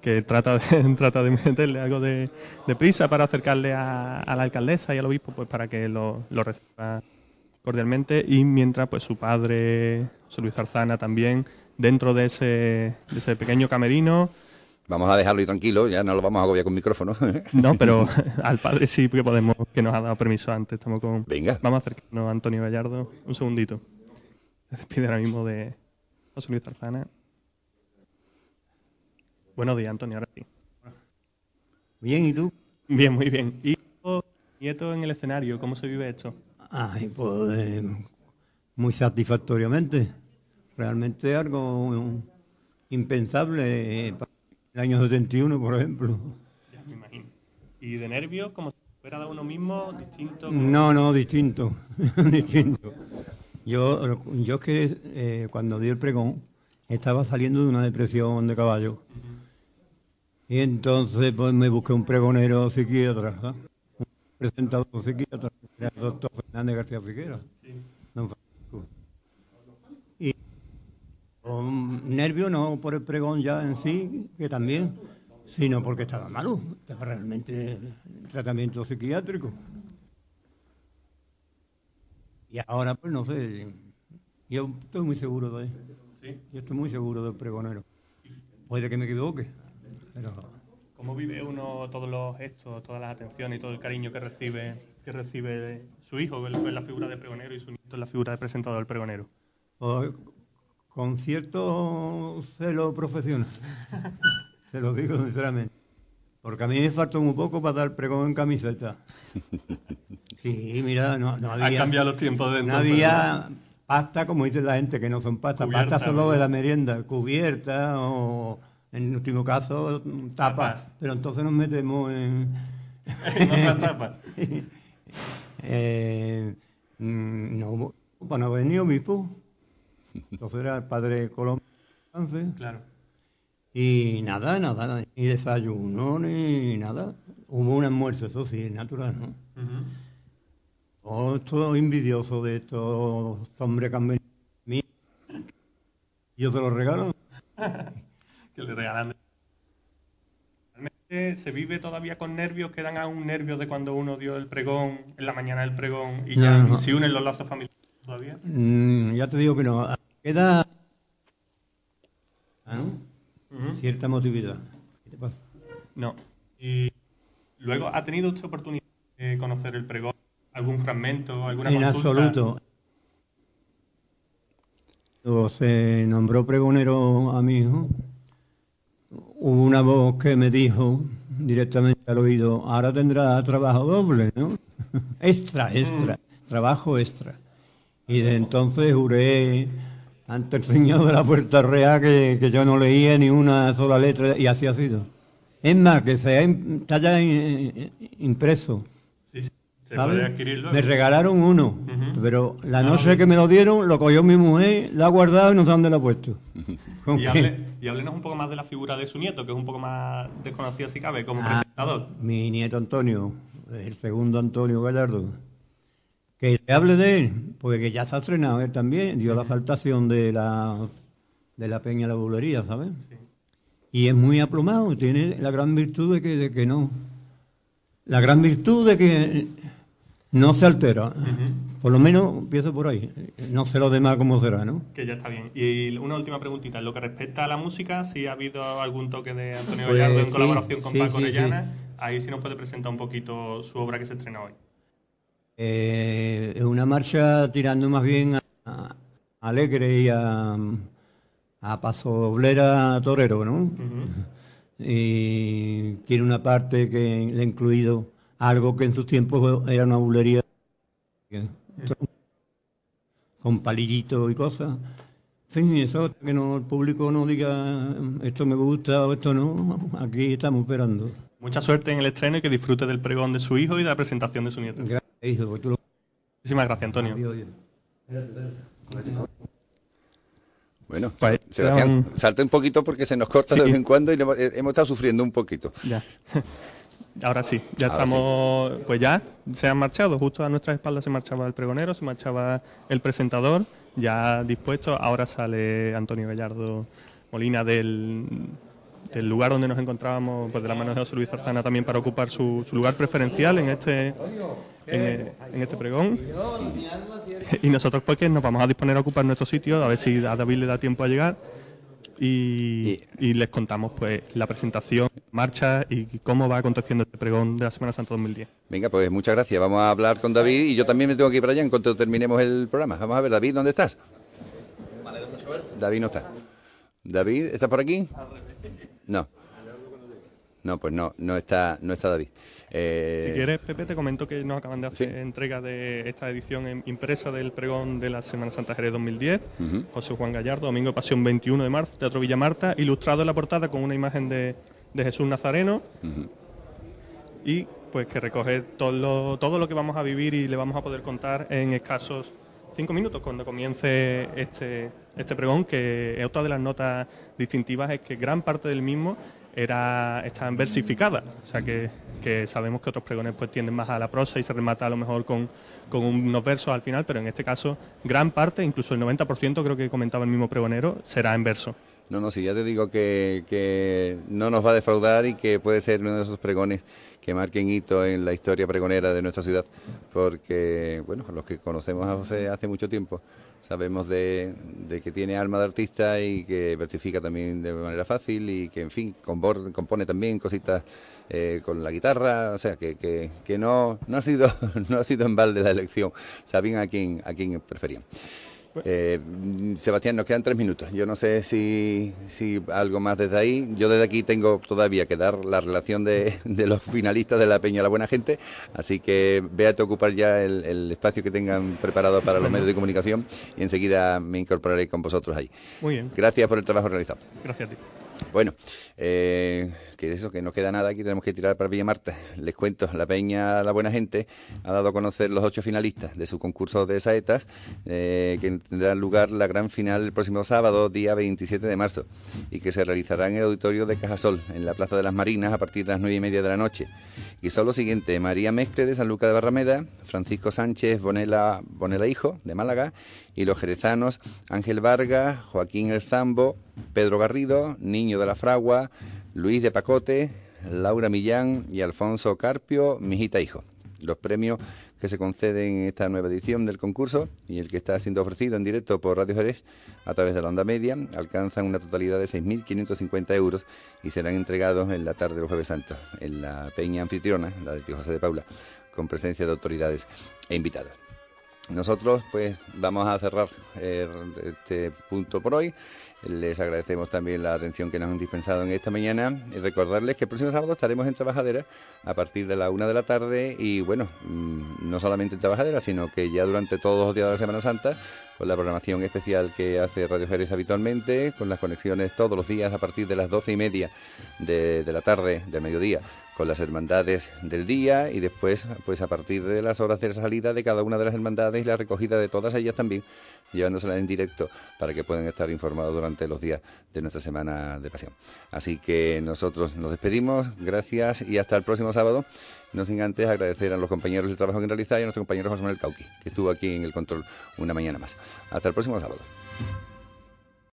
que trata de, [laughs] trata de meterle algo de, prisa para acercarle a, la alcaldesa y al obispo pues para que lo, lo reciba cordialmente. Y mientras pues su padre, José Luis Arzana también, dentro de ese, de ese pequeño camerino, Vamos a dejarlo y tranquilo, ya no lo vamos a agobiar con micrófono. [laughs] No, pero [laughs] al padre sí, porque podemos, que nos ha dado permiso antes. Estamos con. Venga. Vamos a acercarnos a Antonio Gallardo. Un segundito. Se despide ahora mismo de José Luis Tarzana. Buenos días, Antonio, ahora sí. Bien, ¿y tú? Bien, muy bien. ¿Y nieto en el escenario? ¿Cómo se vive esto? Ay, pues eh, muy satisfactoriamente. Realmente algo impensable. El año 71, por ejemplo. Ya, me imagino. ¿Y de nervios, como si fuera de uno mismo, distinto? No, no, distinto. [laughs] distinto. Yo, yo que eh, cuando di el pregón estaba saliendo de una depresión de caballo. Y entonces pues me busqué un pregonero psiquiatra, ¿eh? un presentador psiquiatra, el doctor Fernández García Figuera. Sí. Nervio no por el pregón ya en sí, que también, sino porque estaba malo, estaba realmente en tratamiento psiquiátrico. Y ahora, pues no sé, yo estoy muy seguro de ¿Sí? Yo estoy muy seguro del pregonero. Puede que me equivoque, pero... ¿Cómo vive uno todos los gestos, todas las atenciones y todo el cariño que recibe, que recibe su hijo, que es la figura de pregonero, y su nieto es la figura de presentador del pregonero? Pues, con cierto celo profesional. [laughs] Se lo digo sinceramente. Porque a mí me faltó un poco para dar pregón en camiseta. Sí, mira, no, no había. Han cambiado los tiempos de No había pasta, como dice la gente, que no son pasta. pasta solo de la merienda, cubierta o, en último caso, tapas. Pero entonces nos metemos en. [laughs] en otras tapas. [laughs] eh, mm, no, no ha venido obispo. Entonces era el padre Colón. Claro. Y nada, nada, ni desayuno, ni nada. Hubo un almuerzo, eso sí, natural, ¿no? Uh esto envidioso de estos hombres que han venido Yo se los regalo. [laughs] que le regalan. Realmente se vive todavía con nervios, quedan aún nervios de cuando uno dio el pregón, en la mañana del pregón, y ya se unen los lazos familiares todavía. Mm, ya te digo que no queda cierta motividad. ¿Qué te pasa? No. Y luego, ¿ha tenido usted oportunidad de conocer el pregón? ¿Algún fragmento? ¿Alguna En absoluto. Cuando se nombró pregonero a mi hijo, hubo una voz que me dijo directamente al oído, ahora tendrá trabajo doble, ¿no? [laughs] extra, extra, mm. trabajo extra. Y de entonces juré ante el señor de la Puerta Real que, yo no leía ni una sola letra y así ha sido. Es más, que se está ya impreso. Sí, se puede adquirirlo. Me regalaron uno, pero la noche que me lo dieron lo cogió mi mujer, lo ha guardado y no sé dónde lo ha puesto. [laughs] y, hable, y háblenos un poco más de la figura de su nieto, que es un poco más desconocido si cabe, como ah, presentador. Mi nieto Antonio, el segundo Antonio Gallardo que le hable de él, porque ya se ha estrenado él también, dio la saltación de la, de la Peña La Bulería, ¿sabes? Y es muy aplomado, tiene la gran virtud de que, de que no. La gran virtud de que no se altera. Por lo menos empiezo por ahí. No sé lo demás cómo será, ¿no? Que ya está bien. Y una última preguntita. En lo que respecta a la música, si ha habido algún toque de Antonio pues Gallardo en colaboración con Paco Orellana, ahí sí nos puede presentar un poquito su obra que se estrena hoy. Eh, es una marcha tirando más bien a, alegre y a, a paso doblera torero, ¿no? Y tiene una parte que le ha incluido algo que en sus tiempos era una bulería con palillitos y cosas. En fin, eso que no, el público no diga esto me gusta o esto no, aquí estamos esperando. Mucha suerte en el estreno y que disfrute del pregón de su hijo y de la presentación de su nieto. Gracias, hijo. Muchísimas gracias, Antonio. Bueno, Pues, Sebastián, um, salta un poquito porque se nos corta de vez en cuando y hemos, eh, hemos estado sufriendo un poquito. Ya. [laughs] Ahora sí, ya Ahora estamos, pues ya se han marchado, justo a nuestras espaldas se marchaba el pregonero, se marchaba el presentador, ya dispuesto, ahora sale Antonio Gallardo Molina del, del lugar donde nos encontrábamos, pues de la mano de José Luis Zarzana también para ocupar su, su lugar preferencial en este en, eh, en este pregón. Y nosotros pues que nos vamos a disponer a ocupar nuestro sitio, a ver si a David le da tiempo a llegar. Y, y les contamos pues la presentación, marcha y cómo va aconteciendo este pregón de la Semana Santa 2010. Venga, pues muchas gracias. Vamos a hablar con David y yo también me tengo que ir para allá en cuanto terminemos el programa. Vamos a ver, David, ¿dónde estás? David no está. David, ¿estás por aquí? No. No, pues no, no está, no está David. Eh, Si quieres, Pepe, te comento que nos acaban de hacer entrega de esta edición impresa del pregón de la Semana Santa Jerez 2010. Ujú. José Juan Gallardo, Domingo de Pasión 21 de marzo, Teatro Villa Marta, ilustrado en la portada con una imagen de, de Jesús Nazareno y pues que recoge todo lo, todo lo que vamos a vivir y le vamos a poder contar en escasos cinco minutos cuando comience este, este pregón, que otra de las notas distintivas es que gran parte del mismo era está versificada, o sea que, sabemos que otros pregones pues tienden más a la prosa y se remata a lo mejor con, con unos versos al final, pero en este caso gran parte, incluso el 90% creo que comentaba el mismo pregonero, será en verso. No, no, sí, ya te digo que, que no nos va a defraudar y que puede ser uno de esos pregones que marquen hito en la historia pregonera de nuestra ciudad, porque, bueno, los que conocemos a José hace mucho tiempo, sabemos de, de que tiene alma de artista y que versifica también de manera fácil y que, en fin, compone también cositas eh, con la guitarra, o sea, que, que, que no, no, ha sido, [laughs] no ha sido en balde la elección, sabían a quién, a quién preferían. Eh, Sebastián, nos quedan tres minutos. Yo no sé si, si algo más desde ahí. Yo desde aquí tengo todavía que dar la relación de, de los finalistas de la Peña La Buena Gente, así que véate a ocupar ya el, el espacio que tengan preparado para los medios de comunicación y enseguida me incorporaré con vosotros ahí. Muy bien. Gracias por el trabajo realizado. Gracias a ti. Bueno, eh, que eso, que no queda nada, aquí tenemos que tirar para Villa Marta. Les cuento, la Peña La Buena Gente ha dado a conocer los ocho finalistas de su concurso de saetas, eh, que tendrá lugar la gran final el próximo sábado, día 27 de marzo, y que se realizará en el auditorio de Cajasol, en la Plaza de las Marinas, a partir de las nueve y media de la noche. Y son los siguientes, María Mezcle de San Lucas de Barrameda, Francisco Sánchez Bonela, Bonela Hijo, de Málaga, y los jerezanos Ángel Vargas, Joaquín El Zambo, Pedro Garrido, Niño de la Fragua, Luis de Pacote, Laura Millán y Alfonso Carpio, Mijita Hijo. Los premios que se conceden en esta nueva edición del concurso y el que está siendo ofrecido en directo por Radio Jerez a través de la onda media alcanzan una totalidad de 6.550 euros y serán entregados en la tarde del Jueves Santo en la peña anfitriona, la de Tío José de Paula, con presencia de autoridades e invitados. Nosotros pues vamos a cerrar eh, este punto por hoy. Les agradecemos también la atención que nos han dispensado en esta mañana y recordarles que el próximo sábado estaremos en Trabajadera a partir de la una de la tarde y bueno, mm, no solamente en Trabajadera, sino que ya durante todos los días de la Semana Santa, con la programación especial que hace Radio Jerez habitualmente, con las conexiones todos los días a partir de las doce y media de, de la tarde, del mediodía, con las hermandades del día y después, pues a partir de las horas de la salida de cada una de las hermandades y la recogida de todas ellas también, llevándoselas en directo para que puedan estar informados durante los días de nuestra semana de pasión. Así que nosotros nos despedimos, gracias y hasta el próximo sábado. No sin antes agradecer a los compañeros del trabajo que han realizado y a nuestro compañero José Manuel Cauqui, que estuvo aquí en el control una mañana más. Hasta el próximo sábado.